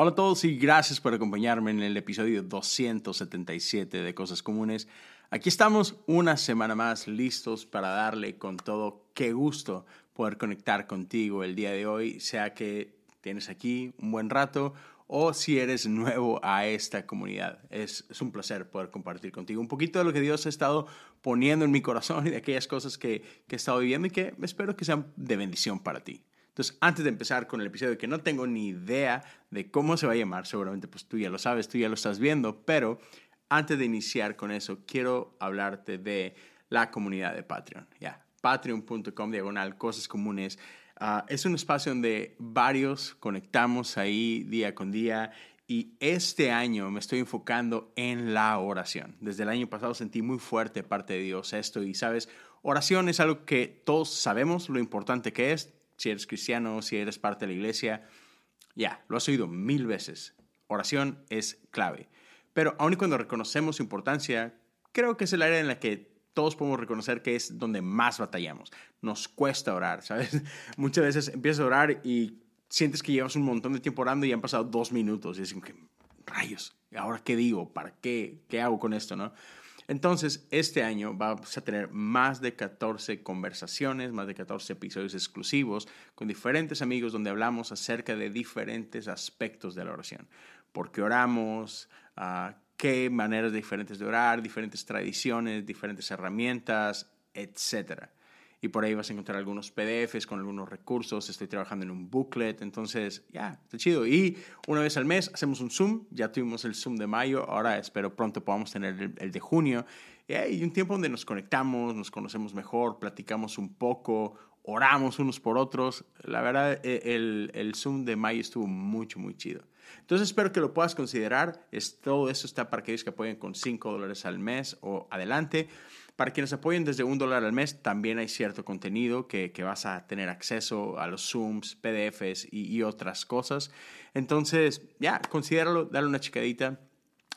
Hola a todos y gracias por acompañarme en el episodio 277 de Cosas Comunes. Aquí estamos una semana más listos para darle con todo. Qué gusto poder conectar contigo el día de hoy, sea que tienes aquí un buen rato o si eres nuevo a esta comunidad. Es, un placer poder compartir contigo un poquito de lo que Dios ha estado poniendo en mi corazón y de aquellas cosas que, que he estado viviendo y que espero que sean de bendición para ti. Entonces, antes de empezar con el episodio, que no tengo ni idea de cómo se va a llamar, seguramente pues tú ya lo sabes, tú ya lo estás viendo, pero antes de iniciar con eso, quiero hablarte de la comunidad de Patreon. Ya, patreon.com diagonal cosas comunes. Uh, es un espacio donde varios conectamos ahí día con día y este año me estoy enfocando en la oración. Desde el año pasado sentí muy fuerte parte de Dios esto y sabes, oración es algo que todos sabemos lo importante que es, si eres cristiano, si eres parte de la iglesia, ya, lo has oído mil veces. Oración es clave. Pero aun y cuando reconocemos su importancia, creo que es el área en la que todos podemos reconocer que es donde más batallamos. Nos cuesta orar, ¿sabes? Muchas veces empiezas a orar y sientes que llevas un montón de tiempo orando y han pasado dos minutos y es como que, rayos, ¿ahora qué digo? ¿Para qué? ¿Qué hago con esto? ¿no? Entonces, este año vamos a tener más de 14 conversaciones, más de 14 episodios exclusivos con diferentes amigos donde hablamos acerca de diferentes aspectos de la oración. ¿Por qué oramos? Uh, ¿Qué maneras diferentes de orar? Diferentes tradiciones, diferentes herramientas, etcétera y por ahí vas a encontrar algunos PDFs con algunos recursos. Estoy trabajando en un booklet, entonces ya, está chido. Y una vez al mes hacemos un Zoom. Ya tuvimos el Zoom de mayo, ahora espero pronto podamos tener el, de junio. Y hay un tiempo donde nos conectamos, nos conocemos mejor, platicamos un poco, oramos unos por otros. La verdad, e, el, el Zoom de mayo estuvo mucho, muy chido. Entonces espero que lo puedas considerar. Es, todo eso está para aquellos que apoyen con 5 dólares al mes o adelante. Para quienes apoyen desde un dólar al mes, también hay cierto contenido que, vas a tener acceso a los Zooms, PDFs y, otras cosas. Entonces, ya, considéralo, dale una chicadita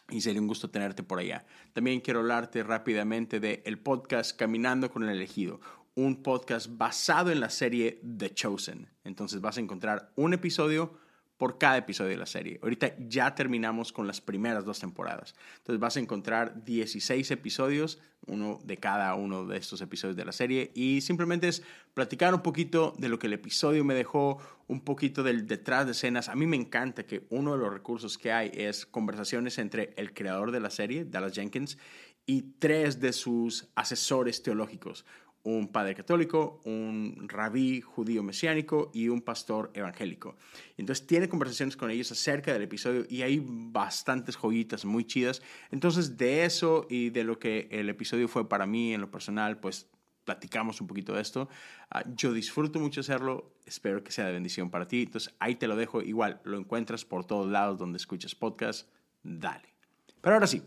y sería un gusto tenerte por allá. También quiero hablarte rápidamente del el podcast Caminando con el Elegido, un podcast basado en la serie The Chosen. Entonces vas a encontrar un episodio por cada episodio de la serie. Ahorita ya terminamos con las primeras dos temporadas. Entonces vas a encontrar 16 episodios, uno de cada uno de estos episodios de la serie, y simplemente es platicar un poquito de lo que el episodio me dejó, un poquito del detrás de escenas. A mí me encanta que uno de los recursos que hay es conversaciones entre el creador de la serie, Dallas Jenkins, y tres de sus asesores teológicos un padre católico, un rabí judío mesiánico y un pastor evangélico. Entonces tiene conversaciones con ellos acerca del episodio y hay bastantes joyitas muy chidas. Entonces de eso y de lo que el episodio fue para mí en lo personal, pues platicamos un poquito de esto. Ah, yo disfruto mucho hacerlo, espero que sea de bendición para ti. Entonces ahí te lo dejo, igual lo encuentras por todos lados donde escuchas podcast, dale. Pero ahora sí,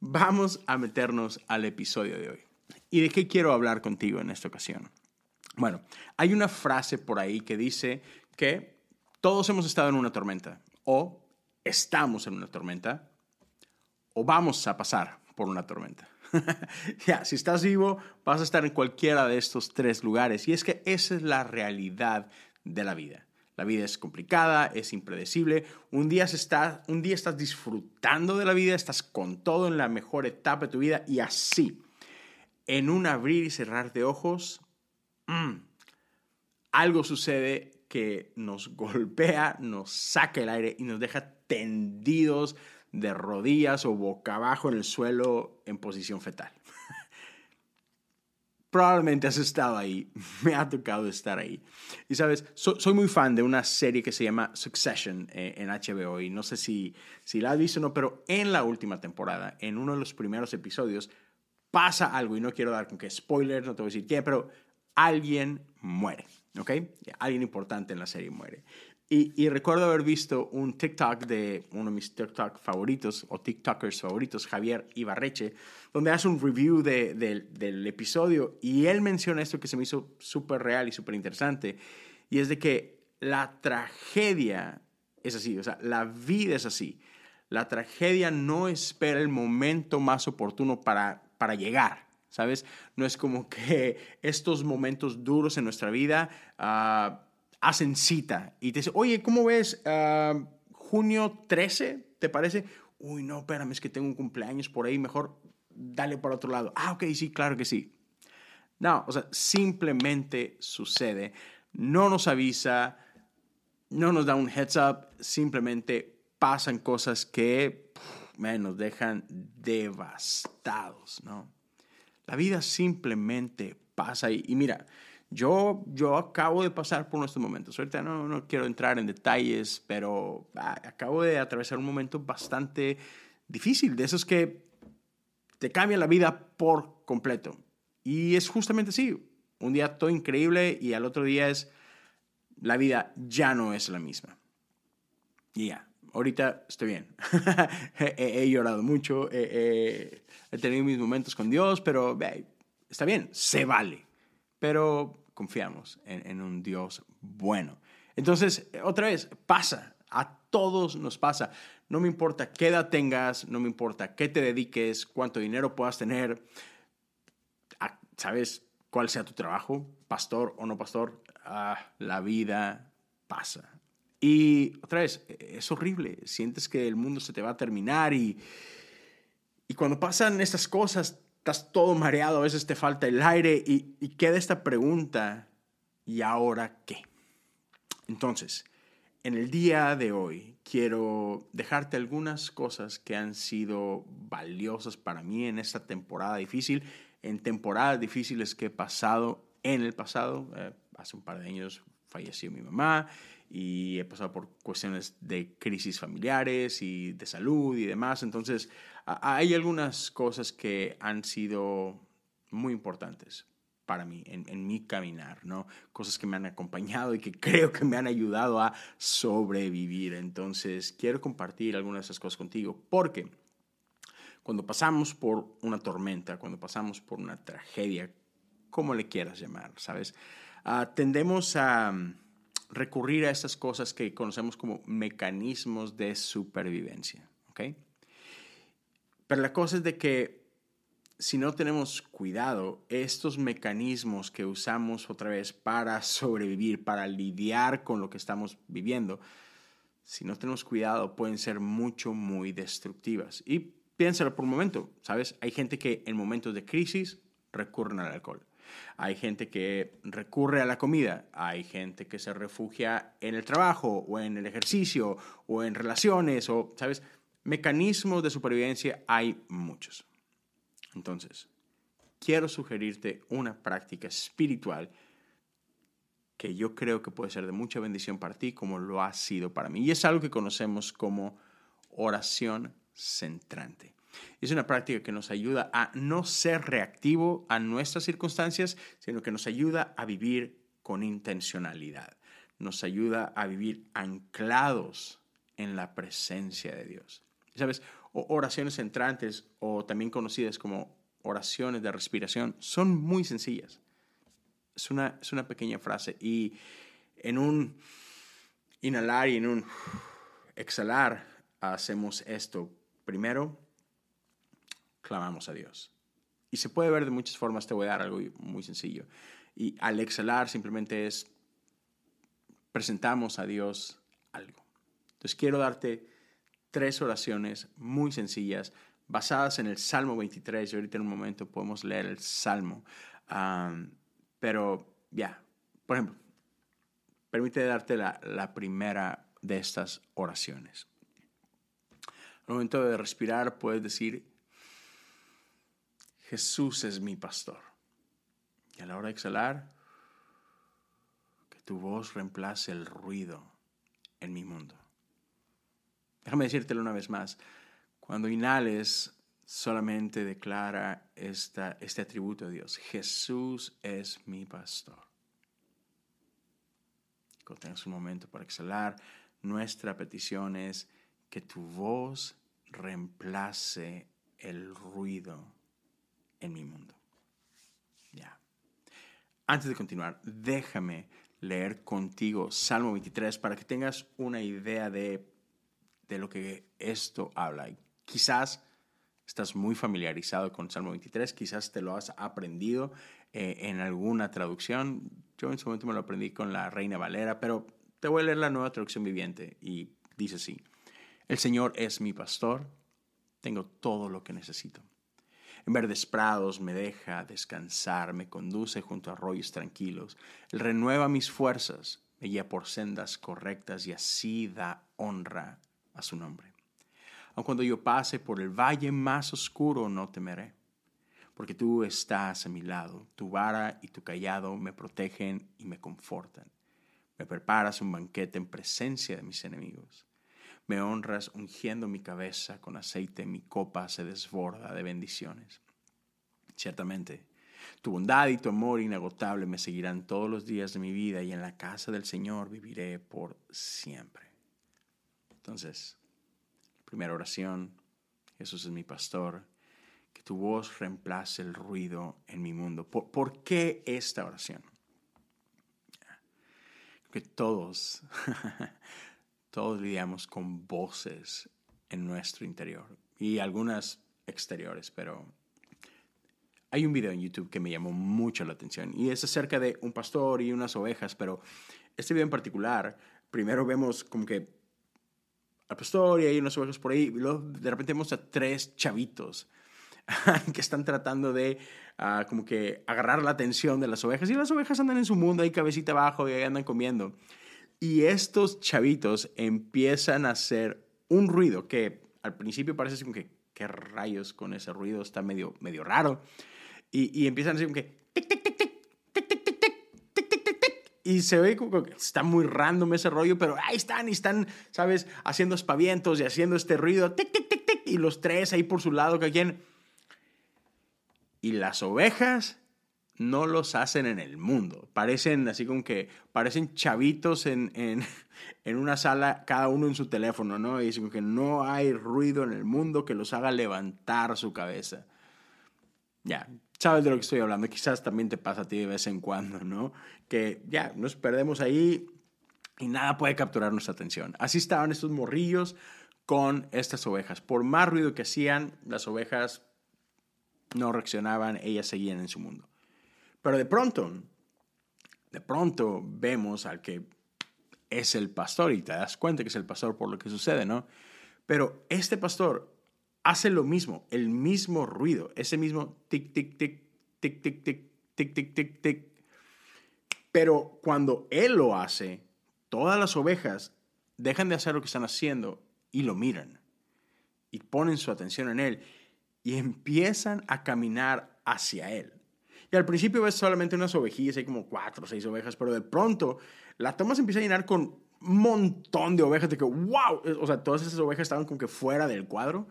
vamos a meternos al episodio de hoy. ¿Y de qué quiero hablar contigo en esta ocasión? Bueno, hay una frase por ahí que dice que todos hemos estado en una tormenta o estamos en una tormenta o vamos a pasar por una tormenta. ya, si estás vivo, vas a estar en cualquiera de estos tres lugares. Y es que esa es la realidad de la vida. La vida es complicada, es impredecible. Un día, está, un día estás disfrutando de la vida, estás con todo en la mejor etapa de tu vida y así en un abrir y cerrar de ojos, mm, algo sucede que nos golpea, nos saca el aire y nos deja tendidos de rodillas o boca abajo en el suelo en posición fetal. Probablemente has estado ahí, me ha tocado estar ahí. Y sabes, soy muy fan de una serie que se llama Succession eh, en HBO y no sé si, si la has visto o no, pero en la última temporada, en uno de los primeros episodios, pasa algo, y no quiero dar con que spoiler, no te voy a decir quién, pero alguien muere, ¿ok? Alguien importante en la serie muere. Y, recuerdo haber visto un TikTok de uno de mis TikTok favoritos, o TikTokers favoritos, Javier Ibarreche, donde hace un review del episodio y él menciona esto que se me hizo súper real y súper interesante, y es de que la tragedia es así, o sea, la vida es así. La tragedia no espera el momento más oportuno para para llegar, ¿sabes? No es como que estos momentos duros en nuestra vida ah, hacen cita y te dicen, oye, ¿cómo ves? Uh, junio 13, ¿te parece? Uy, no, espérame, es que tengo un cumpleaños por ahí, mejor dale por otro lado. Ah, ok, sí, claro que sí. No, o sea, simplemente sucede. No nos avisa, no nos da un heads up, simplemente pasan cosas que nos dejan devastados, ¿no? La vida simplemente pasa y, y mira, yo, yo acabo de pasar por nuestros momentos. Ahorita no, no quiero entrar en detalles, pero ah, acabo de atravesar un momento bastante difícil, de esos que te cambian la vida por completo. Y es justamente así. Un día todo increíble y al otro día es la vida ya no es la misma. Y ya, ahorita estoy bien. he, llorado mucho, he tenido mis momentos con Dios, pero está bien, se vale. Pero confiamos en, en un Dios bueno. Entonces, otra vez, pasa, a todos nos pasa. No me importa qué edad tengas, no me importa qué te dediques, cuánto dinero puedas tener, ¿sabes cuál sea tu trabajo? Pastor o no pastor, ah, la vida pasa. Y otra vez, es horrible, sientes que el mundo se te va a terminar y, y cuando pasan estas cosas, estás todo mareado, a veces te falta el aire y, y queda esta pregunta, ¿y ahora qué? Entonces, en el día de hoy quiero dejarte algunas cosas que han sido valiosas para mí en esta temporada difícil, en temporadas difíciles que he pasado en el pasado. Eh, hace un par de años falleció mi mamá y he pasado por cuestiones de crisis familiares y de salud y demás. Entonces, hay algunas cosas que han sido muy importantes para mí, en, mi caminar, ¿no? Cosas que me han acompañado y que creo que me han ayudado a sobrevivir. Entonces, quiero compartir algunas de esas cosas contigo porque cuando pasamos por una tormenta, cuando pasamos por una tragedia, como le quieras llamar, ¿sabes? Ah, tendemos a recurrir a estas cosas que conocemos como mecanismos de supervivencia, ¿ok? Pero la cosa es de que si no tenemos cuidado, estos mecanismos que usamos otra vez para sobrevivir, para lidiar con lo que estamos viviendo, si no tenemos cuidado, pueden ser mucho, muy destructivas. Y piénsalo por un momento, ¿sabes? Hay gente que en momentos de crisis recurren al alcohol. Hay gente que recurre a la comida, hay gente que se refugia en el trabajo o en el ejercicio o en relaciones o, ¿sabes? Mecanismos de supervivencia hay muchos. Entonces, quiero sugerirte una práctica espiritual que yo creo que puede ser de mucha bendición para ti como lo ha sido para mí. Y es algo que conocemos como oración centrante. Es una práctica que nos ayuda a no ser reactivo a nuestras circunstancias, sino que nos ayuda a vivir con intencionalidad. Nos ayuda a vivir anclados en la presencia de Dios. ¿Sabes? oraciones centrantes o también conocidas como oraciones de respiración son muy sencillas. Es una, es una pequeña frase y en un inhalar y en un exhalar hacemos esto. Primero, clamamos a Dios. Y se puede ver de muchas formas, te voy a dar algo muy sencillo. Y al exhalar simplemente es, presentamos a Dios algo. Entonces quiero darte tres oraciones muy sencillas basadas en el Salmo 23. Y ahorita en un momento podemos leer el Salmo. pero ya, por ejemplo, permite darte la, la primera de estas oraciones. Al momento de respirar puedes decir, Jesús es mi pastor. Y a la hora de exhalar, que tu voz reemplace el ruido en mi mundo. Déjame decírtelo una vez más. Cuando inhales, solamente declara esta, este atributo de Dios. Jesús es mi pastor. Cuando tengas un momento para exhalar, nuestra petición es que tu voz reemplace el ruido en mi mundo. Ya. Antes de continuar, déjame leer contigo Salmo 23 para que tengas una idea de, de lo que esto habla. Quizás estás muy familiarizado con Salmo 23, quizás te lo has aprendido eh, en alguna traducción. Yo en su momento me lo aprendí con la Reina Valera, pero te voy a leer la nueva traducción viviente y dice así. El Señor es mi pastor, tengo todo lo que necesito. En verdes prados me deja descansar, me conduce junto a arroyos tranquilos. Él renueva mis fuerzas, me guía por sendas correctas y así da honra a su nombre. Aun cuando yo pase por el valle más oscuro, no temeré, porque tú estás a mi lado, tu vara y tu callado me protegen y me confortan. Me preparas un banquete en presencia de mis enemigos. Me honras ungiendo mi cabeza con aceite, mi copa se desborda de bendiciones. Ciertamente, tu bondad y tu amor inagotable me seguirán todos los días de mi vida y en la casa del Señor viviré por siempre. Entonces, primera oración, Jesús es mi pastor, que tu voz reemplace el ruido en mi mundo. ¿Por, ¿por qué esta oración? Que todos Todos lidiamos con voces en nuestro interior y algunas exteriores, pero hay un video en YouTube que me llamó mucho la atención y es acerca de un pastor y unas ovejas, pero este video en particular, primero vemos como que al pastor y hay unas ovejas por ahí, y luego de repente vemos a tres chavitos que están tratando de ah, como que agarrar la atención de las ovejas y las ovejas andan en su mundo ahí cabecita abajo y ahí andan comiendo. Y estos chavitos empiezan a hacer un ruido que al principio parece como que, ¿qué rayos con ese ruido? Está medio, medio raro. Y, y empiezan a decir como que. Y se ve como que está muy random ese rollo, pero ahí están y están, ¿sabes? Haciendo espavientos y haciendo este ruido, tic, tic, tic, tic. Y los tres ahí por su lado, que quien. Y las ovejas no los hacen en el mundo. Parecen así como que, parecen chavitos en, en, una sala, cada uno en su teléfono, ¿no? Y dicen que no hay ruido en el mundo que los haga levantar su cabeza. Ya, sabes de lo que estoy hablando. Quizás también te pasa a ti de vez en cuando, ¿no? Que ya, nos perdemos ahí y nada puede capturar nuestra atención. Así estaban estos morrillos con estas ovejas. Por más ruido que hacían, las ovejas no reaccionaban, ellas seguían en su mundo. Pero de pronto, de pronto vemos al que es el pastor y te das cuenta que es el pastor por lo que sucede, ¿no? Pero este pastor hace lo mismo, el mismo ruido, ese mismo tic, tic, tic, tic, tic, tic, tic, tic, tic, tic. Pero cuando él lo hace, todas las ovejas dejan de hacer lo que están haciendo y lo miran y ponen su atención en él y empiezan a caminar hacia él. Y al principio ves solamente unas ovejillas, hay como cuatro o seis ovejas, pero de pronto la toma se empieza a llenar con un montón de ovejas, de que, wow, o sea, todas esas ovejas estaban como que fuera del cuadro,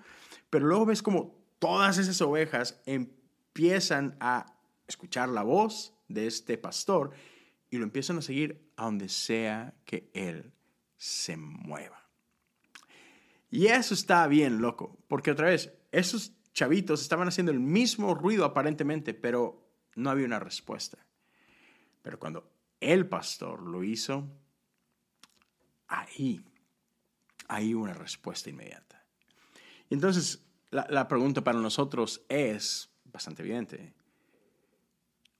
pero luego ves como todas esas ovejas empiezan a escuchar la voz de este pastor y lo empiezan a seguir a donde sea que él se mueva. Y eso está bien loco, porque otra vez, esos chavitos estaban haciendo el mismo ruido aparentemente, pero no había una respuesta. Pero cuando el pastor lo hizo, ahí, hay una respuesta inmediata. Entonces, la, la pregunta para nosotros es bastante evidente.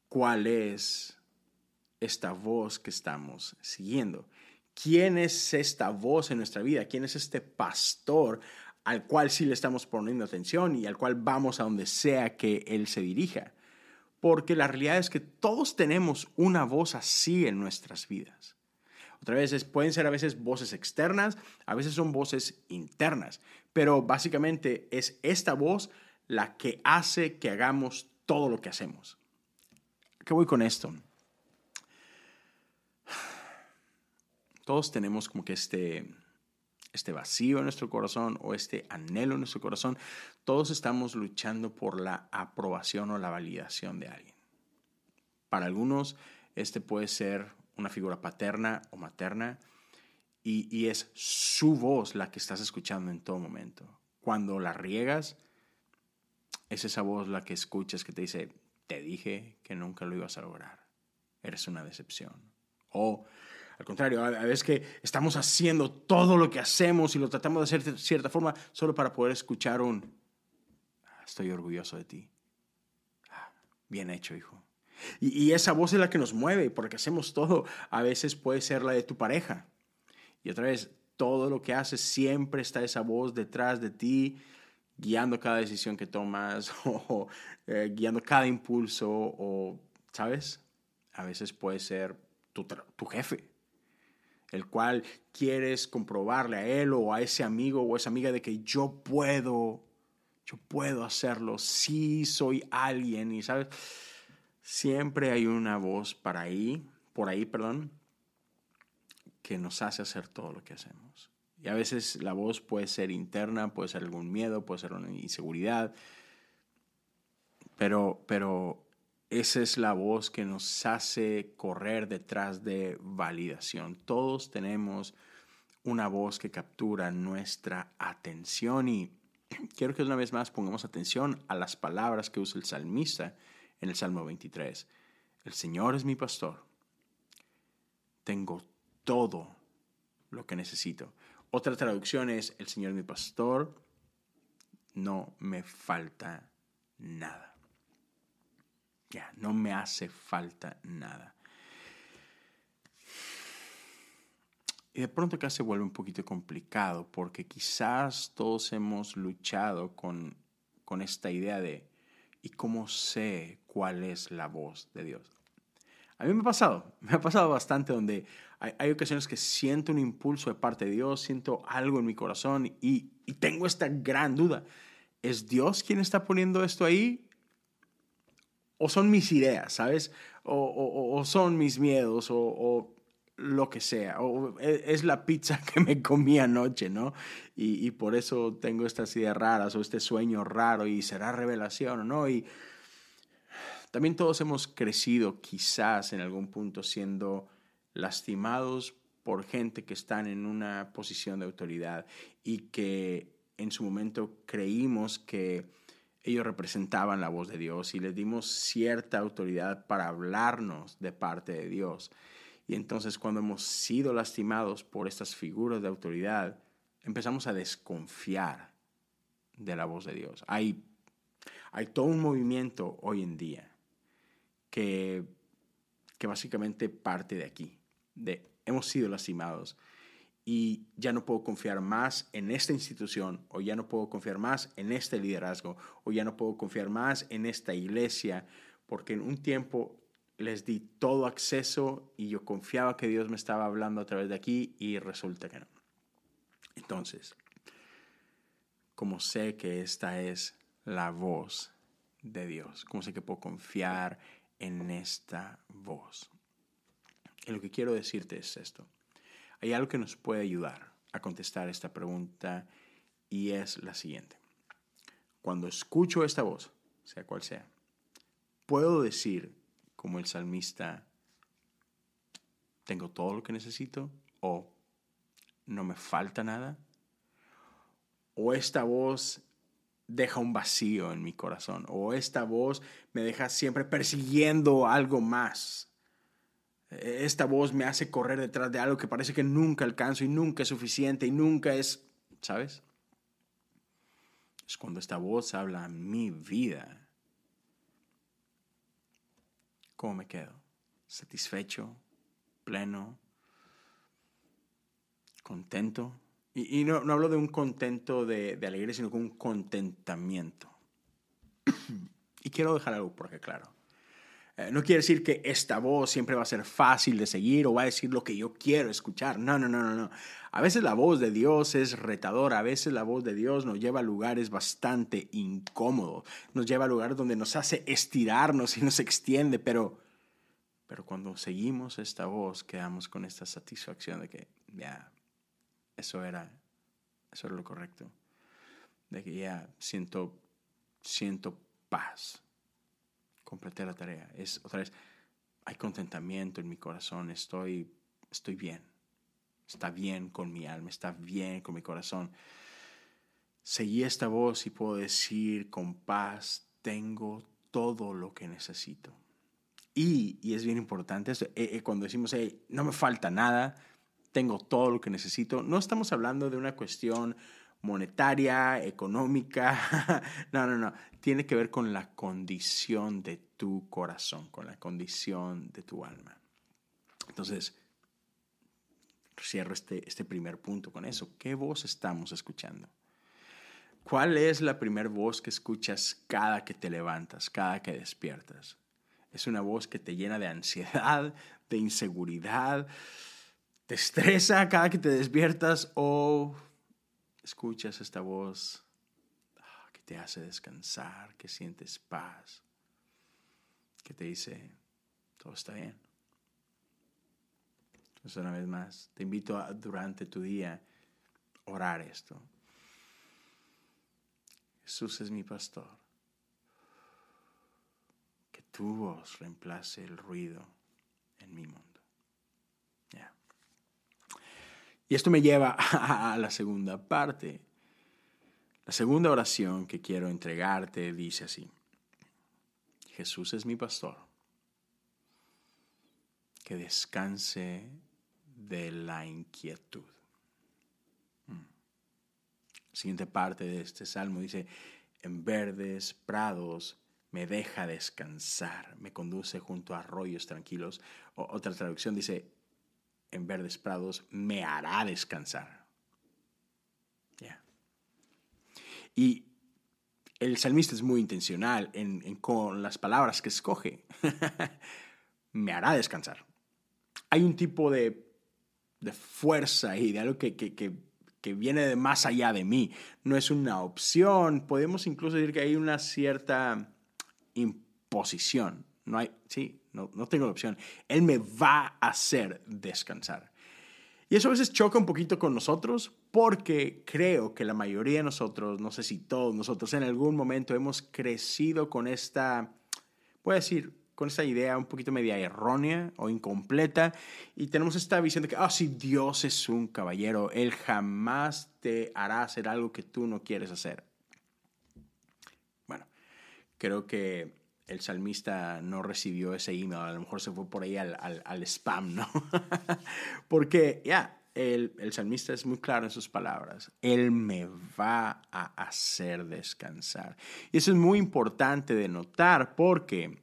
¿Cuál es esta voz que estamos siguiendo? ¿Quién es esta voz en nuestra vida? ¿Quién es este pastor al cual sí le estamos poniendo atención y al cual vamos a donde sea que él se dirija? Porque la realidad es que todos tenemos una voz así en nuestras vidas. Otra vez, pueden ser a veces voces externas, a veces son voces internas, pero básicamente es esta voz la que hace que hagamos todo lo que hacemos. ¿Qué voy con esto? Todos tenemos como que este, este vacío en nuestro corazón o este anhelo en nuestro corazón, todos estamos luchando por la aprobación o la validación de alguien. Para algunos, este puede ser una figura paterna o materna y, y es su voz la que estás escuchando en todo momento. Cuando la riegas, es esa voz la que escuchas que te dice, te dije que nunca lo ibas a lograr, eres una decepción. O al contrario, a veces que estamos haciendo todo lo que hacemos y lo tratamos de hacer de cierta forma solo para poder escuchar un, ah, estoy orgulloso de ti. Ah, bien hecho, hijo. Y, esa voz es la que nos mueve, porque hacemos todo. A veces puede ser la de tu pareja. Y otra vez, todo lo que haces, siempre está esa voz detrás de ti, guiando cada decisión que tomas o eh, guiando cada impulso o, ¿sabes? A veces puede ser tu, tu jefe, el cual quieres comprobarle a él o a ese amigo o esa amiga de que yo puedo, yo puedo hacerlo, sí soy alguien y, ¿sabes? Siempre hay una voz para ahí, por ahí, perdón, que nos hace hacer todo lo que hacemos. Y a veces la voz puede ser interna, puede ser algún miedo, puede ser una inseguridad, pero, pero esa es la voz que nos hace correr detrás de validación. Todos tenemos una voz que captura nuestra atención y quiero que una vez más pongamos atención a las palabras que usa el salmista en el Salmo 23. El Señor es mi pastor. Tengo todo lo que necesito. Otra traducción es, el Señor es mi pastor, no me falta nada. No me hace falta nada. Y de pronto acá se vuelve un poquito complicado porque quizás todos hemos luchado con, con esta idea de ¿y cómo sé cuál es la voz de Dios? A mí me ha pasado, me ha pasado bastante donde hay, ocasiones que siento un impulso de parte de Dios, siento algo en mi corazón y, tengo esta gran duda. ¿Es Dios quien está poniendo esto ahí? ¿O son mis ideas, sabes? ¿O, son mis miedos? ¿O, lo que sea? ¿O e, es la pizza que me comí anoche, no? Y, y por eso tengo estas ideas raras o este sueño raro y será revelación no. Y también todos hemos crecido quizás en algún punto siendo lastimados por gente que están en una posición de autoridad y que en su momento creímos que ellos representaban la voz de Dios y les dimos cierta autoridad para hablarnos de parte de Dios. Y entonces cuando hemos sido lastimados por estas figuras de autoridad, empezamos a desconfiar de la voz de Dios. Hay, hay todo un movimiento hoy en día que, que básicamente parte de aquí, de hemos sido lastimados y ya no puedo confiar más en esta institución o ya no puedo confiar más en este liderazgo o ya no puedo confiar más en esta iglesia porque en un tiempo les di todo acceso y yo confiaba que Dios me estaba hablando a través de aquí y resulta que no. Entonces, como sé que esta es la voz de Dios, como sé que puedo confiar en esta voz. Y lo que quiero decirte es esto. Hay algo que nos puede ayudar a contestar esta pregunta y es la siguiente. Cuando escucho esta voz, sea cual sea, puedo decir como el salmista, tengo todo lo que necesito o no me falta nada. O esta voz deja un vacío en mi corazón o esta voz me deja siempre persiguiendo algo más. Esta voz me hace correr detrás de algo que parece que nunca alcanzo y nunca es suficiente y nunca es, ¿sabes? Es cuando esta voz habla a mi vida. ¿Cómo me quedo? ¿Satisfecho? ¿Pleno? ¿Contento? Y, no, hablo de un contento de, alegría, sino con un contentamiento. y quiero dejar algo por acá claro. Eh, no quiere decir que esta voz siempre va a ser fácil de seguir o va a decir lo que yo quiero escuchar. No, no, no, no, no. A veces la voz de Dios es retadora, a veces la voz de Dios nos lleva a lugares bastante incómodos, nos lleva a lugares donde nos hace estirarnos y nos extiende, pero, pero cuando seguimos esta voz quedamos con esta satisfacción de que ya, eso era, eso era lo correcto. De que ya siento, siento paz. Completé la tarea. Es otra vez, hay contentamiento en mi corazón. Estoy, estoy bien. Está bien con mi alma, está bien con mi corazón. Seguí esta voz y puedo decir con paz, tengo todo lo que necesito. Y, y es bien importante eh, eh, cuando decimos, no me falta nada, tengo todo lo que necesito. No estamos hablando de una cuestión monetaria, económica. no, no, no. Tiene que ver con la condición de tu corazón, con la condición de tu alma. Entonces, cierro este, este primer punto con eso. ¿Qué voz estamos escuchando? ¿Cuál es la primer voz que escuchas cada que te levantas, cada que despiertas? Es una voz que te llena de ansiedad, de inseguridad, te estresa cada que te despiertas o escuchas esta voz ah, que te hace descansar, que sientes paz, que te dice, todo está bien. Entonces, una vez más, te invito a durante tu día orar esto. Jesús es mi pastor. Que tu voz reemplace el ruido en mi mundo. Y esto me lleva a la segunda parte. La segunda oración que quiero entregarte dice así. Jesús es mi pastor. Que descanse de la inquietud. Mm. siguiente parte de este salmo dice, en verdes prados me deja descansar, me conduce junto a arroyos tranquilos. otra traducción dice, en verdes prados me hará descansar. Y el salmista es muy intencional en, con las palabras que escoge. me hará descansar. Hay un tipo de, fuerza y de algo que, que viene de más allá de mí. No es una opción. Podemos incluso decir que hay una cierta imposición. No hay, sí, no, no tengo la opción. Él me va a hacer descansar. Y eso a veces choca un poquito con nosotros porque creo que la mayoría de nosotros, no sé si todos nosotros, en algún momento hemos crecido con esta, puedo decir, con esta idea un poquito media errónea o incompleta y tenemos esta visión de que, ah, si Dios es un caballero, Él jamás te hará hacer algo que tú no quieres hacer. Bueno, creo que el salmista no recibió ese email, a lo mejor se fue por ahí al, al, spam, ¿no? Porque ya, el, el, salmista es muy claro en sus palabras, Él me va a hacer descansar. Y eso es muy importante de notar porque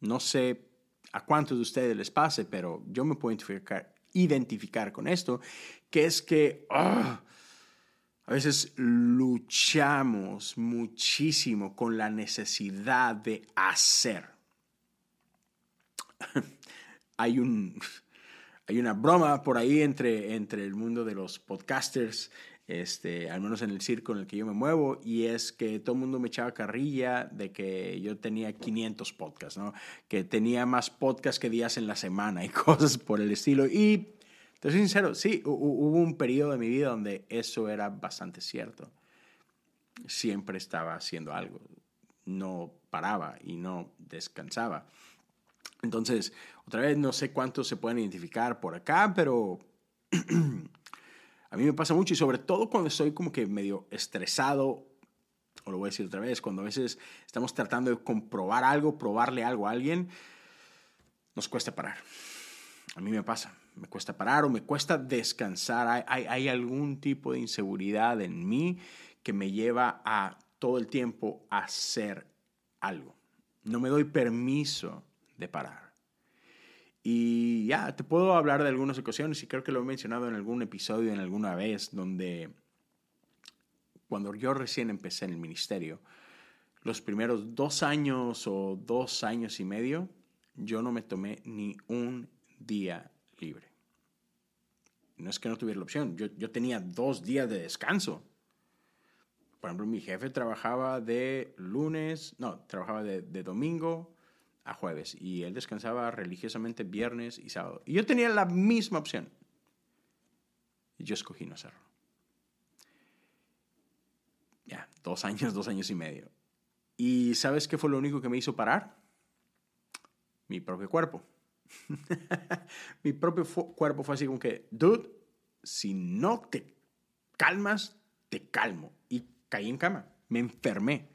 no sé a cuántos de ustedes les pase, pero yo me puedo identificar, identificar con esto, que es que... Ah, a veces luchamos muchísimo con la necesidad de hacer. hay, un, hay una broma por ahí entre, entre el mundo de los podcasters, este, al menos en el circo en el que yo me muevo, y es que todo el mundo me echaba carrilla de que yo tenía 500 podcasts, ¿no? que tenía más podcasts que días en la semana y cosas por el estilo. Y te soy sincero, sí, hubo un periodo de mi vida donde eso era bastante cierto. Siempre estaba haciendo algo, no paraba y no descansaba. Entonces, otra vez, no sé cuántos se pueden identificar por acá, pero a mí me pasa mucho y sobre todo cuando estoy como que medio estresado, o lo voy a decir otra vez, cuando a veces estamos tratando de comprobar algo, probarle algo a alguien, nos cuesta parar. A mí me pasa me cuesta parar o me cuesta descansar. Hay, algún tipo de inseguridad en mí que me lleva a todo el tiempo hacer algo. No me doy permiso de parar. Y ya, te puedo hablar de algunas ocasiones y creo que lo he mencionado en algún episodio, en alguna vez, donde cuando yo recién empecé en el ministerio, los primeros dos años o dos años y medio, yo no me tomé ni un día libre no es que no tuviera la opción, yo, yo tenía dos días de descanso. Por ejemplo, mi jefe trabajaba de lunes, no, trabajaba de, de domingo a jueves y él descansaba religiosamente viernes y sábado. Y yo tenía la misma opción. Y yo escogí no hacerlo. Ya, dos años, dos años y medio. ¿Y sabes qué fue lo único que me hizo parar? Mi propio cuerpo. mi propio cuerpo fue así como que, dude, si no te calmas, te calmo. Y caí en cama, me enfermé.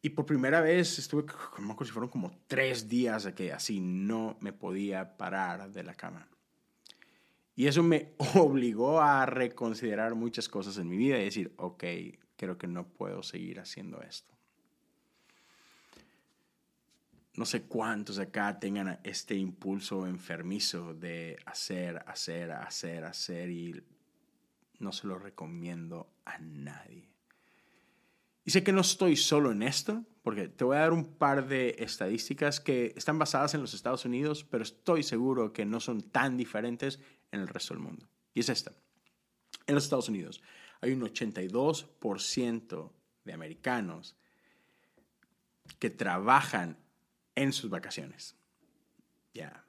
Y por primera vez estuve, como si fueron como tres días de que así no me podía parar de la cama. Y eso me obligó a reconsiderar muchas cosas en mi vida y decir, ok, creo que no puedo seguir haciendo esto. No sé cuántos acá tengan este impulso enfermizo de hacer, hacer, hacer, hacer y no se lo recomiendo a nadie. Y sé que no estoy solo en esto, porque te voy a dar un par de estadísticas que están basadas en los Estados Unidos, pero estoy seguro que no son tan diferentes en el resto del mundo. Y es esta. En los Estados Unidos hay un 82% de americanos que trabajan en sus vacaciones. Ya.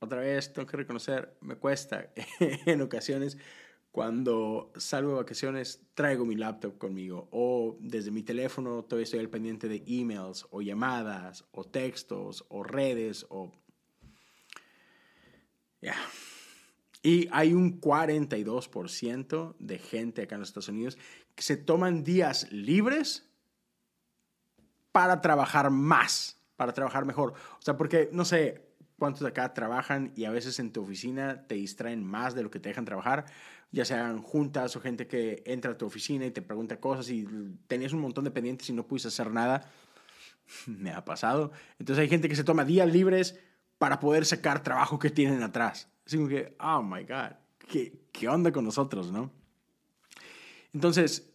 Otra vez, tengo que reconocer, me cuesta en ocasiones cuando salgo de vacaciones traigo mi laptop conmigo o desde mi teléfono todavía estoy al pendiente de emails o llamadas o textos o redes o... Ya. Y hay un 42% de gente acá en los Estados Unidos que se toman días libres para trabajar más, para trabajar mejor. O sea, porque, no sé, cuántos de acá trabajan y a veces en tu oficina te distraen más de lo que te dejan trabajar, ya sean juntas o gente que entra a tu oficina y te pregunta cosas y tenías un montón de pendientes y no pudiste hacer nada. Me ha pasado. Entonces hay gente que se toma días libres para poder sacar trabajo que tienen atrás. Así que, oh my God, ¿qué, qué onda con nosotros, no? Entonces,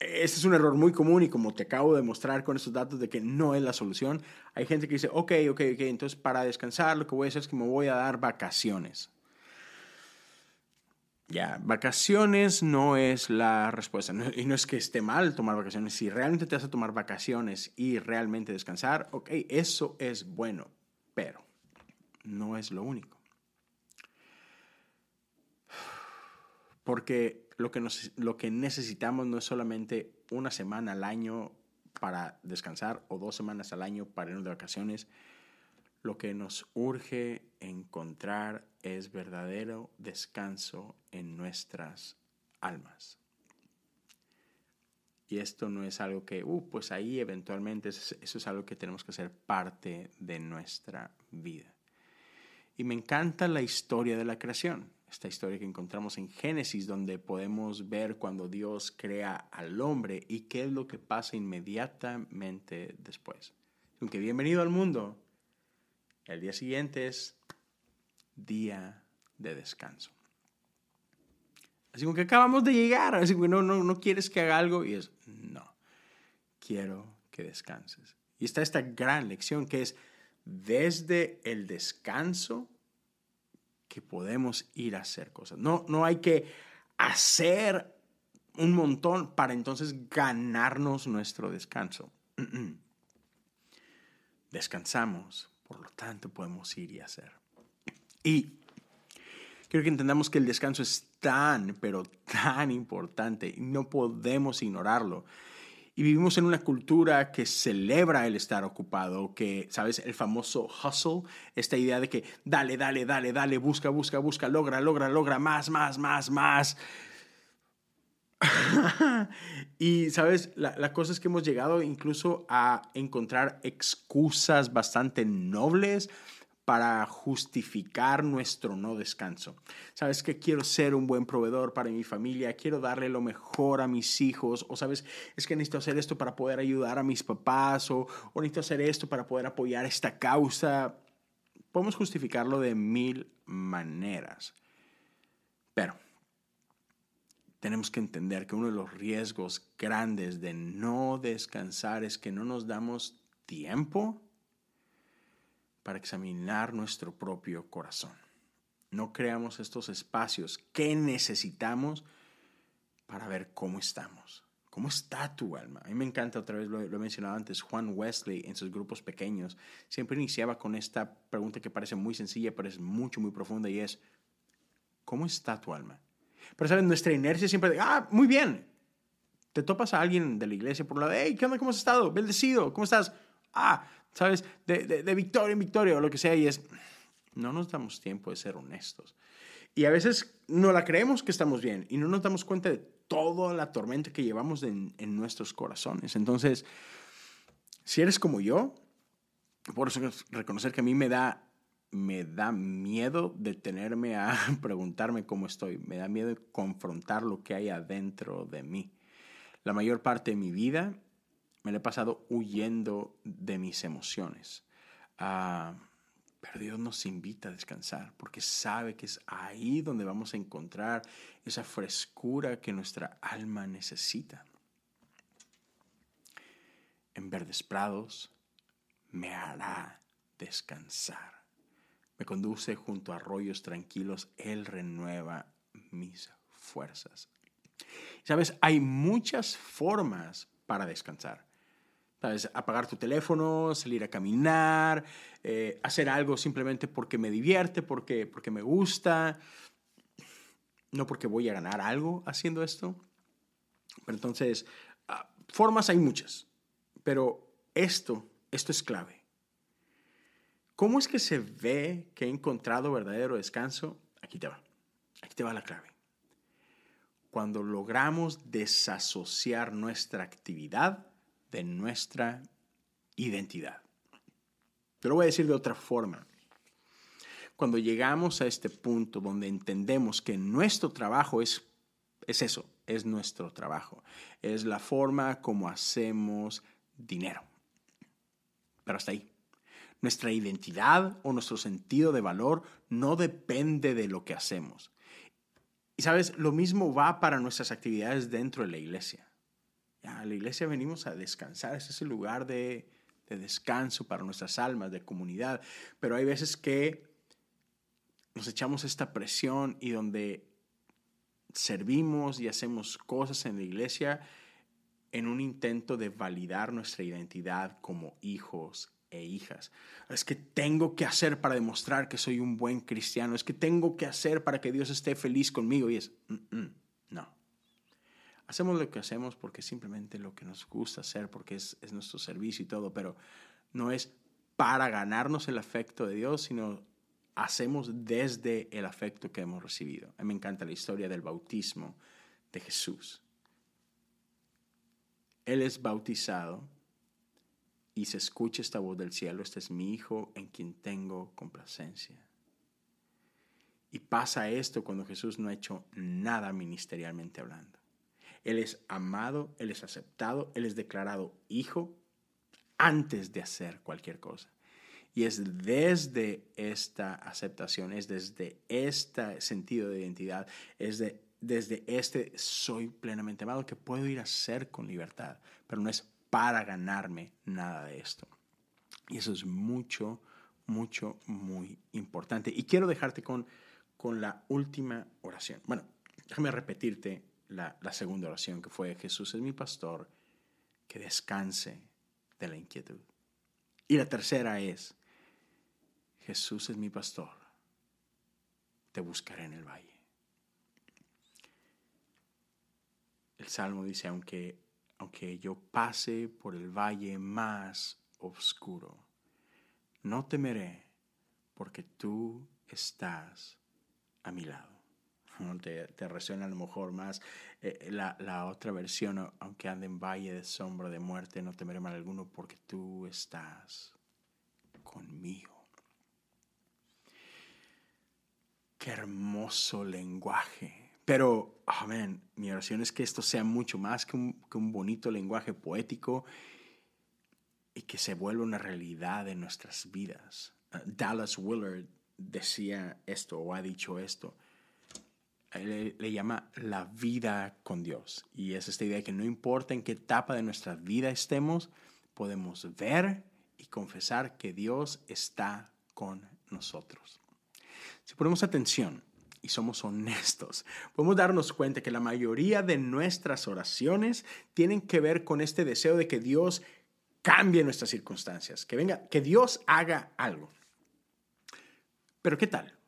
ese es un error muy común y como te acabo de mostrar con estos datos de que no es la solución, hay gente que dice, ok, ok, ok, entonces para descansar lo que voy a hacer es que me voy a dar vacaciones. Ya, vacaciones no es la respuesta. y no es que esté mal tomar vacaciones. Si realmente te vas a tomar vacaciones y realmente descansar, ok, eso es bueno, pero no es lo único. Porque lo que, lo que necesitamos no es solamente una semana al año para descansar o dos semanas al año para irnos de vacaciones. Lo que nos urge encontrar es verdadero descanso en nuestras almas. Y esto no es algo que, uh, pues ahí eventualmente eso es algo que tenemos que hacer parte de nuestra vida. Y me encanta la historia de la creación esta historia que encontramos en Génesis, donde podemos ver cuando Dios crea al hombre y qué es lo que pasa inmediatamente después. Aunque bienvenido al mundo, el día siguiente es día de descanso. Así como que acabamos de llegar, así que no, no, no quieres que haga algo y es, no, quiero que descanses. Y está esta gran lección que es desde el descanso que podemos ir a hacer cosas. No, no hay que hacer un montón para entonces ganarnos nuestro descanso. Descansamos, por lo tanto podemos ir y hacer. Y quiero que entendamos que el descanso es tan, pero tan importante y no podemos ignorarlo. Y vivimos en una cultura que celebra el estar ocupado, que, ¿sabes? El famoso hustle, esta idea de que dale, dale, dale, dale, busca, busca, busca, logra, logra, logra, más, más, más, más. y, ¿sabes? La, la, cosa es que hemos llegado incluso a encontrar excusas bastante nobles para justificar nuestro no descanso. Sabes que quiero ser un buen proveedor para mi familia, quiero darle lo mejor a mis hijos, o sabes, es que necesito hacer esto para poder ayudar a mis papás, o, o necesito hacer esto para poder apoyar esta causa. Podemos justificarlo de mil maneras. Pero tenemos que entender que uno de los riesgos grandes de no descansar es que no nos damos tiempo para examinar nuestro propio corazón. No creamos estos espacios que necesitamos para ver cómo estamos. ¿Cómo está tu alma? A mí me encanta, otra vez lo, he mencionado antes, Juan Wesley en sus grupos pequeños siempre iniciaba con esta pregunta que parece muy sencilla, pero es mucho, muy profunda y es, ¿cómo está tu alma? Pero, ¿sabes? Nuestra inercia siempre de, ah, muy bien. Te topas a alguien de la iglesia por lado, hey, ¿qué onda? ¿Cómo has estado? Bendecido, ¿cómo estás? Ah, ¿sabes? De, de, victoria en victoria o lo que sea, y es, no nos damos tiempo de ser honestos. Y a veces no la creemos que estamos bien y no nos damos cuenta de toda la tormenta que llevamos en, en nuestros corazones. Entonces, si eres como yo, por eso reconocer que a mí me da, me da miedo detenerme a preguntarme cómo estoy, me da miedo confrontar lo que hay adentro de mí. La mayor parte de mi vida me lo he pasado huyendo de mis emociones. Ah, pero Dios nos invita a descansar porque sabe que es ahí donde vamos a encontrar esa frescura que nuestra alma necesita. En verdes prados me hará descansar. Me conduce junto a arroyos tranquilos. Él renueva mis fuerzas. Sabes, hay muchas formas para descansar. ¿Sabes? Apagar tu teléfono, salir a caminar, eh, hacer algo simplemente porque me divierte, porque, porque me gusta, no porque voy a ganar algo haciendo esto. Entonces, ah, formas hay muchas, pero esto, esto es clave. ¿Cómo es que se ve que he encontrado verdadero descanso? Aquí te va. Aquí te va la clave. Cuando logramos desasociar nuestra actividad de nuestra identidad. Te lo voy a decir de otra forma. Cuando llegamos a este punto donde entendemos que nuestro trabajo es, es eso, es nuestro trabajo, es la forma como hacemos dinero. Pero hasta ahí. Nuestra identidad o nuestro sentido de valor no depende de lo que hacemos. Y sabes, lo mismo va para nuestras actividades dentro de la iglesia. A la iglesia venimos a descansar, es ese lugar de, de descanso para nuestras almas, de comunidad. Pero hay veces que nos echamos esta presión y donde servimos y hacemos cosas en la iglesia en un intento de validar nuestra identidad como hijos e hijas. Es que tengo que hacer para demostrar que soy un buen cristiano. Es que tengo que hacer para que Dios esté feliz conmigo. Y es, mm, mm. Hacemos lo que hacemos porque simplemente lo que nos gusta hacer, porque es, es nuestro servicio y todo, pero no es para ganarnos el afecto de Dios, sino hacemos desde el afecto que hemos recibido. A mí me encanta la historia del bautismo de Jesús. Él es bautizado y se escucha esta voz del cielo, este es mi Hijo en quien tengo complacencia. Y pasa esto cuando Jesús no ha hecho nada ministerialmente hablando. Él es amado, Él es aceptado, Él es declarado Hijo antes de hacer cualquier cosa. Y es desde esta aceptación, es desde este sentido de identidad, es de, desde este soy plenamente amado que puedo ir a ser con libertad, pero no es para ganarme nada de esto. Y eso es mucho, mucho, muy importante. Y quiero dejarte con, con la última oración. Bueno, déjame repetirte la, segunda oración que fue Jesús es mi pastor, que descanse de la inquietud. Y la tercera es, Jesús es mi pastor, te buscaré en el valle. El Salmo dice, aunque aunque yo pase por el valle más oscuro, no temeré porque tú estás a mi lado. Te, resuena a lo mejor más eh, la, la, otra versión, aunque ande en valle de sombra de muerte, no temeré mal alguno porque tú estás conmigo. Qué hermoso lenguaje pero, amén, mi oración es que esto sea mucho más que un, que un bonito lenguaje poético y que se vuelva una realidad en nuestras vidas. Uh, Dallas Willard decía esto o ha dicho esto. Le, le, llama la vida con Dios. Y es esta idea de que no importa en qué etapa de nuestra vida estemos, podemos ver y confesar que Dios está con nosotros. Si ponemos atención y somos honestos, podemos darnos cuenta que la mayoría de nuestras oraciones tienen que ver con este deseo de que Dios cambie nuestras circunstancias, que venga, que Dios haga algo. Pero ¿qué tal?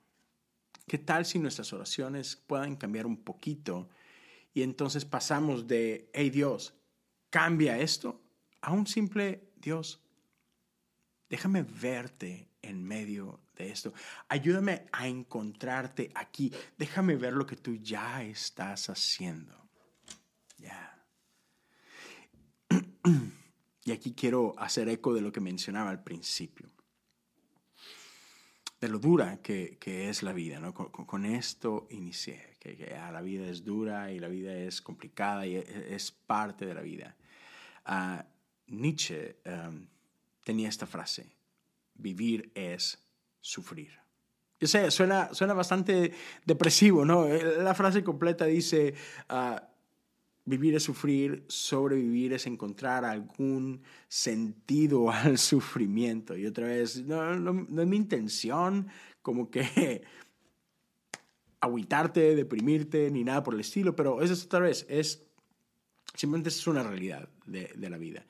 ¿Qué tal si nuestras oraciones puedan cambiar un poquito y entonces pasamos de, hey Dios, cambia esto, a un simple Dios, déjame verte en medio de esto. Ayúdame a encontrarte aquí. Déjame ver lo que tú ya estás haciendo. Ya. Y aquí quiero hacer eco de lo que mencionaba al principio. De lo dura que, es la vida, ¿no? Con, esto inicié, que, ah, la vida es dura y la vida es complicada y es, es parte de la vida. Uh, Nietzsche um, tenía esta frase, vivir es sufrir. Yo sé, suena, suena bastante depresivo, ¿no? La frase completa dice, ah, vivir es sufrir, sobrevivir es encontrar algún sentido al sufrimiento. Y otra vez, no, no, es mi intención como que agüitarte, deprimirte, ni nada por el estilo, pero eso es otra vez, es simplemente es una realidad de, de la vida.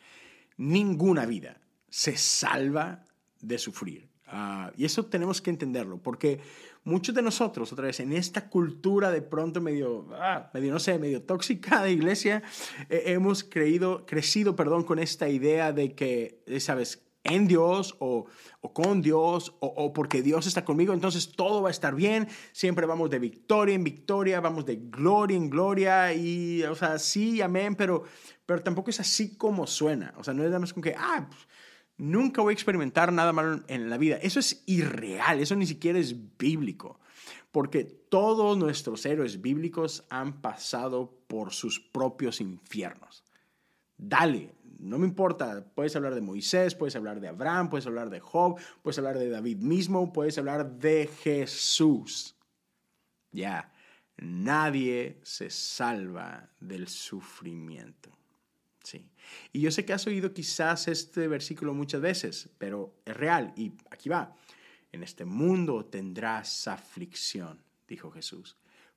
Ninguna vida se salva de sufrir. Ah, y eso tenemos que entenderlo, porque muchos de nosotros, otra vez, en esta cultura de pronto medio, ah, medio no sé, medio tóxica de iglesia, eh, hemos creído, crecido, perdón, con esta idea de que, eh, ¿sabes? En Dios o, o con Dios o, o, porque Dios está conmigo, entonces todo va a estar bien, siempre vamos de victoria en victoria, vamos de gloria en gloria y, o sea, sí, amén, pero, pero tampoco es así como suena, o sea, no es nada más como que, ah, pues, nunca voy a experimentar nada malo en la vida. Eso es irreal, eso ni siquiera es bíblico, porque todos nuestros héroes bíblicos han pasado por sus propios infiernos. Dale, no me importa, puedes hablar de Moisés, puedes hablar de Abraham, puedes hablar de Job, puedes hablar de David mismo, puedes hablar de Jesús. Ya, nadie se salva del sufrimiento. Sí. Y yo sé que has oído quizás este versículo muchas veces, pero es real y aquí va. En este mundo tendrás aflicción, dijo Jesús,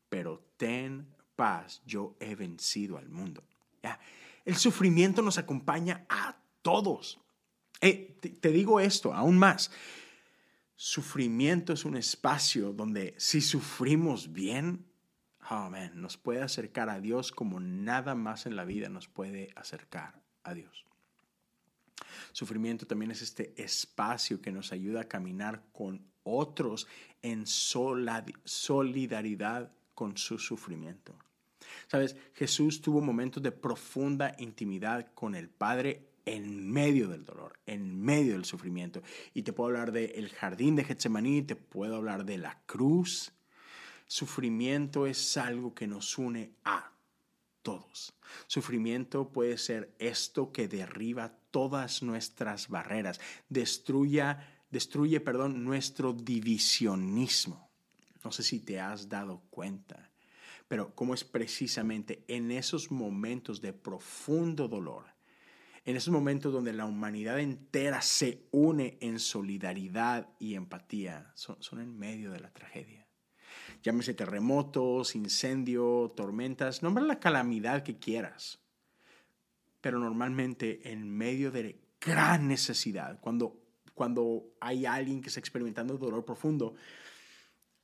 pero ten paz, yo he vencido al mundo. El sufrimiento nos acompaña a todos. Eh, te digo esto aún más. Sufrimiento es un espacio donde si sufrimos bien, oh nos puede acercar a Dios como nada más en la vida nos puede acercar a Dios. Sufrimiento también es este espacio que nos ayuda a caminar con otros en solidaridad con su sufrimiento. Sabes, Jesús tuvo momentos de profunda intimidad con el Padre en medio del dolor, en medio del sufrimiento. Y te puedo hablar del jardín de Getsemaní, te puedo hablar de la cruz, Sufrimiento es algo que nos une a todos. Sufrimiento puede ser esto que derriba todas nuestras barreras, destruye, destruye, perdón, nuestro divisionismo. No sé si te has dado cuenta, pero cómo es precisamente en esos momentos de profundo dolor, en esos momentos donde la humanidad entera se une en solidaridad y empatía, son, son en medio de la tragedia llámese terremotos, incendio, tormentas, nombra la calamidad que quieras. Pero normalmente en medio de gran necesidad, cuando, cuando hay alguien que está experimentando dolor profundo,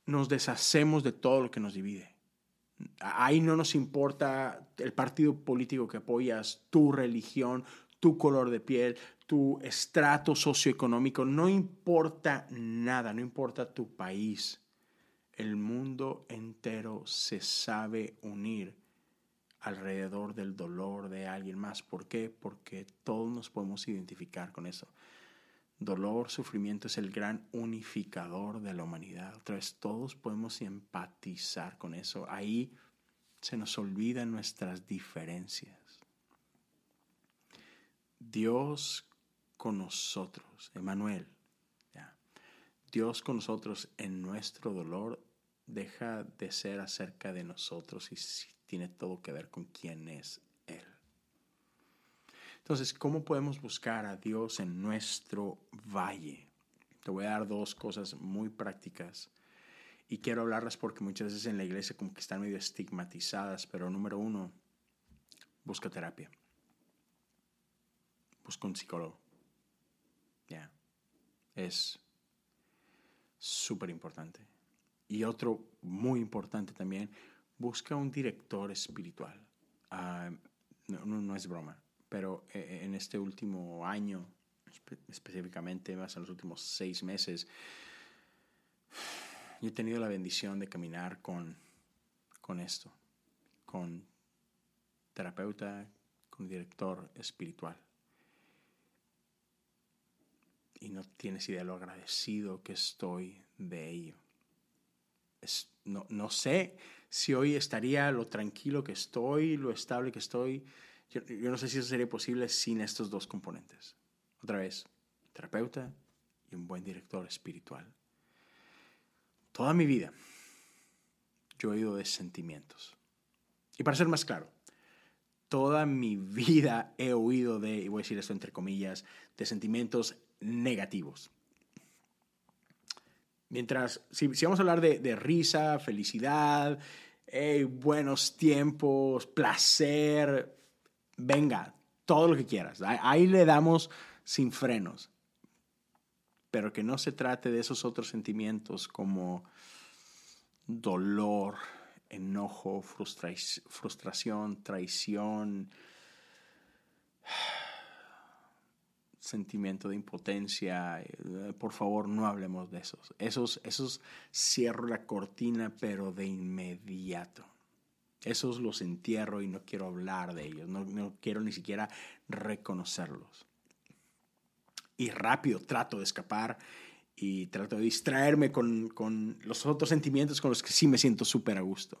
nos deshacemos de todo lo que nos divide. Ahí no nos importa el partido político que apoyas, tu religión, tu color de piel, tu estrato socioeconómico, no importa nada, no importa tu país el mundo entero se sabe unir alrededor del dolor de alguien más. ¿Por qué? Porque todos nos podemos identificar con eso. Dolor, sufrimiento es el gran unificador de la humanidad. Otra vez, todos podemos empatizar con eso. Ahí se nos olvidan nuestras diferencias. Dios con nosotros, Emanuel, Dios con nosotros en nuestro dolor deja de ser acerca de nosotros y tiene todo que ver con quién es Él. Entonces, ¿cómo podemos buscar a Dios en nuestro valle? Te voy a dar dos cosas muy prácticas y quiero hablarlas porque muchas veces en la iglesia como que están medio estigmatizadas, pero número uno, busca terapia. Busca un psicólogo. Ya. Es súper importante. Y otro muy importante también, busca un director espiritual. Ah, no, no, es broma, pero eh, eh, en este último año, específicamente más en los últimos seis meses, yo he tenido la bendición de caminar con, con esto, con terapeuta, con director espiritual y no tienes idea lo agradecido que estoy de ello. no, no sé si hoy estaría lo tranquilo que estoy, lo estable que estoy. yo, no sé si eso sería posible sin estos dos componentes. Otra vez, terapeuta y un buen director espiritual. Toda mi vida yo he oído de sentimientos. Y para ser más claro, toda mi vida he oído de, y voy a decir esto entre comillas, de sentimientos negativos. Mientras, si, vamos a hablar de, risa, felicidad, buenos tiempos, placer, venga, todo lo que quieras. Ahí le damos sin frenos. Pero que no se trate de esos otros sentimientos como dolor, enojo, frustración, traición, sentimiento de impotencia. Eh, por favor, no hablemos de esos. Esos, esos cierro la cortina, pero de inmediato. Esos los entierro y no quiero hablar de ellos, no, no quiero ni siquiera reconocerlos. Y rápido trato de escapar y trato de distraerme con, con los otros sentimientos con los que sí me siento súper a gusto.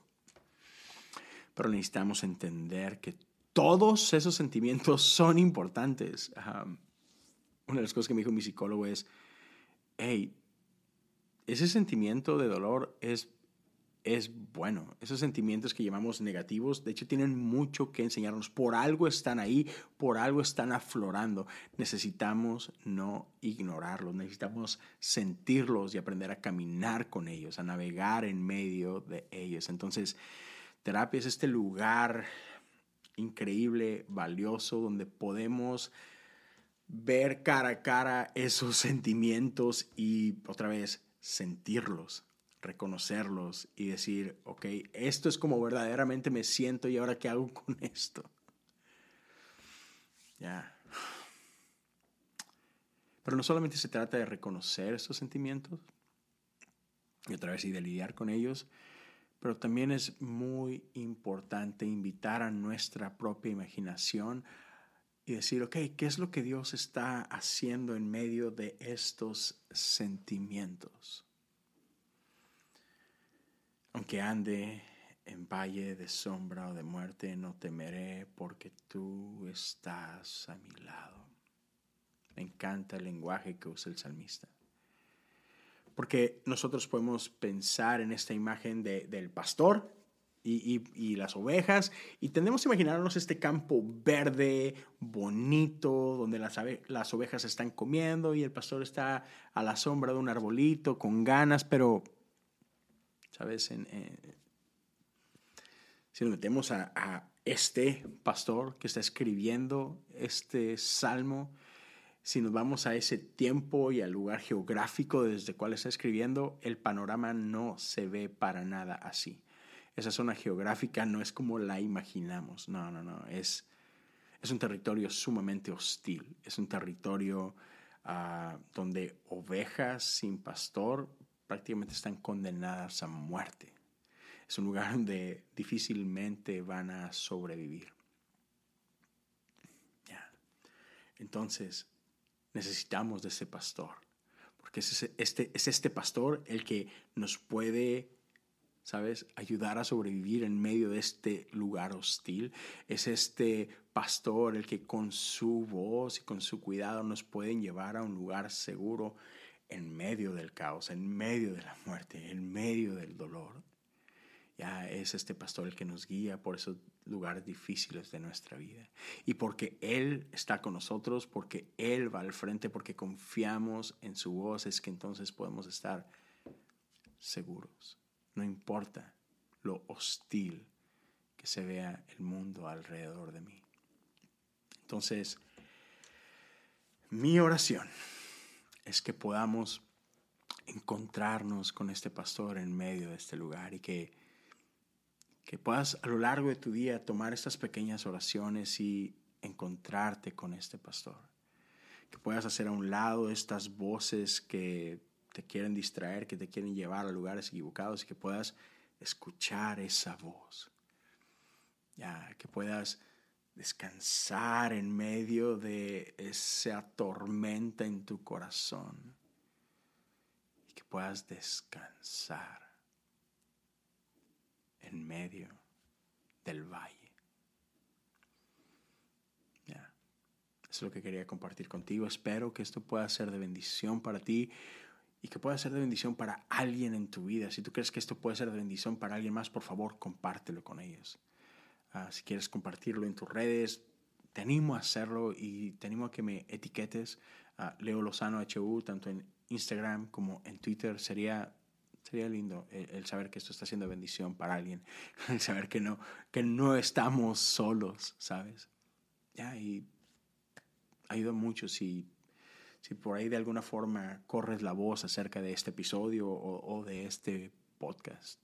Pero necesitamos entender que todos esos sentimientos son importantes. Una de las cosas que me dijo mi psicólogo es, hey, ese sentimiento de dolor es es bueno. Esos sentimientos que llamamos negativos, de hecho, tienen mucho que enseñarnos. Por algo están ahí, por algo están aflorando. Necesitamos no ignorarlos, necesitamos sentirlos y aprender a caminar con ellos, a navegar en medio de ellos. Entonces, terapia es este lugar increíble, valioso, donde podemos ver cara a cara esos sentimientos y otra vez sentirlos reconocerlos y decir, ok, esto es como verdaderamente me siento y ahora qué hago con esto. Ya. Pero no solamente se trata de reconocer esos sentimientos y otra vez y de lidiar con ellos, pero también es muy importante invitar a nuestra propia imaginación y decir, ok, ¿qué es lo que Dios está haciendo en medio de estos sentimientos? Aunque ande en valle de sombra o de muerte, no temeré porque tú estás a mi lado. Me encanta el lenguaje que usa el salmista. Porque nosotros podemos pensar en esta imagen del pastor y, las ovejas y tendemos a imaginarnos este campo verde, bonito, donde las, ovejas están comiendo y el pastor está a la sombra de un arbolito con ganas, pero ¿sabes? Eh, si nos metemos a, este pastor que está escribiendo este salmo, si nos vamos a ese tiempo y al lugar geográfico desde el cual está escribiendo, el panorama no se ve para nada así. Esa zona geográfica no es como la imaginamos, no, no, no, es, es un territorio sumamente hostil, es un territorio ah, donde ovejas sin pastor prácticamente están condenadas a muerte. Es un lugar donde difícilmente van a sobrevivir. Entonces, necesitamos de ese pastor, porque es este, es este pastor el que nos puede ¿sabes? Ayudar a sobrevivir en medio de este lugar hostil. Es este pastor el que con su voz y con su cuidado nos pueden llevar a un lugar seguro en medio del caos, en medio de la muerte, en medio del dolor. Ya es este pastor el que nos guía por esos lugares difíciles de nuestra vida. Y porque Él está con nosotros, porque Él va al frente, porque confiamos en su voz, es que entonces podemos estar seguros. No importa lo hostil que se vea el mundo alrededor de mí. Entonces, mi oración es que podamos encontrarnos con este pastor en medio de este lugar y que, que puedas a lo largo de tu día tomar estas pequeñas oraciones y encontrarte con este pastor. Que puedas hacer a un lado estas voces que te quieren distraer, que te quieren llevar a lugares equivocados y que puedas escuchar esa voz. Ya, que puedas descansar en medio de esa tormenta en tu corazón y que puedas descansar en medio del valle. es lo que quería compartir contigo. Espero que esto pueda ser de bendición para ti y que pueda ser de bendición para alguien en tu vida. Si tú crees que esto puede ser de bendición para alguien más, por favor, compártelo con ellos. Ah, si quieres compartirlo en tus redes, te animo a hacerlo y te animo a que me etiquetes a Leo Lozano HU, tanto en Instagram como en Twitter. Sería, sería lindo el, saber que esto está siendo bendición para alguien, el saber que no, que no estamos solos, ¿sabes? Ya, y ayuda mucho si, si por ahí de alguna forma corres la voz acerca de este episodio o, de este podcast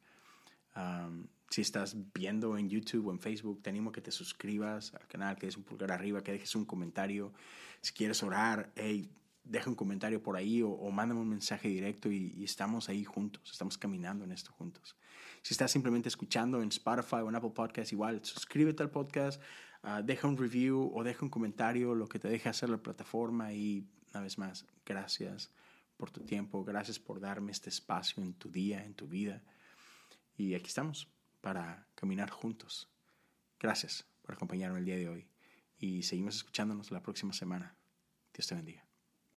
si estás viendo en YouTube o en Facebook, te animo a que te suscribas al canal, que des un pulgar arriba, que dejes un comentario. Si quieres orar, hey, deja un comentario por ahí o, mándame un mensaje directo y, estamos ahí juntos, estamos caminando en esto juntos. Si estás simplemente escuchando en Spotify o en Apple Podcast, igual suscríbete al podcast, ah, deja un review o deja un comentario, lo que te deje hacer la plataforma y una vez más, gracias por tu tiempo, gracias por darme este espacio en tu día, en tu vida. Y aquí estamos para caminar juntos. Gracias por acompañarme el día de hoy y seguimos escuchándonos la próxima semana. Dios te bendiga.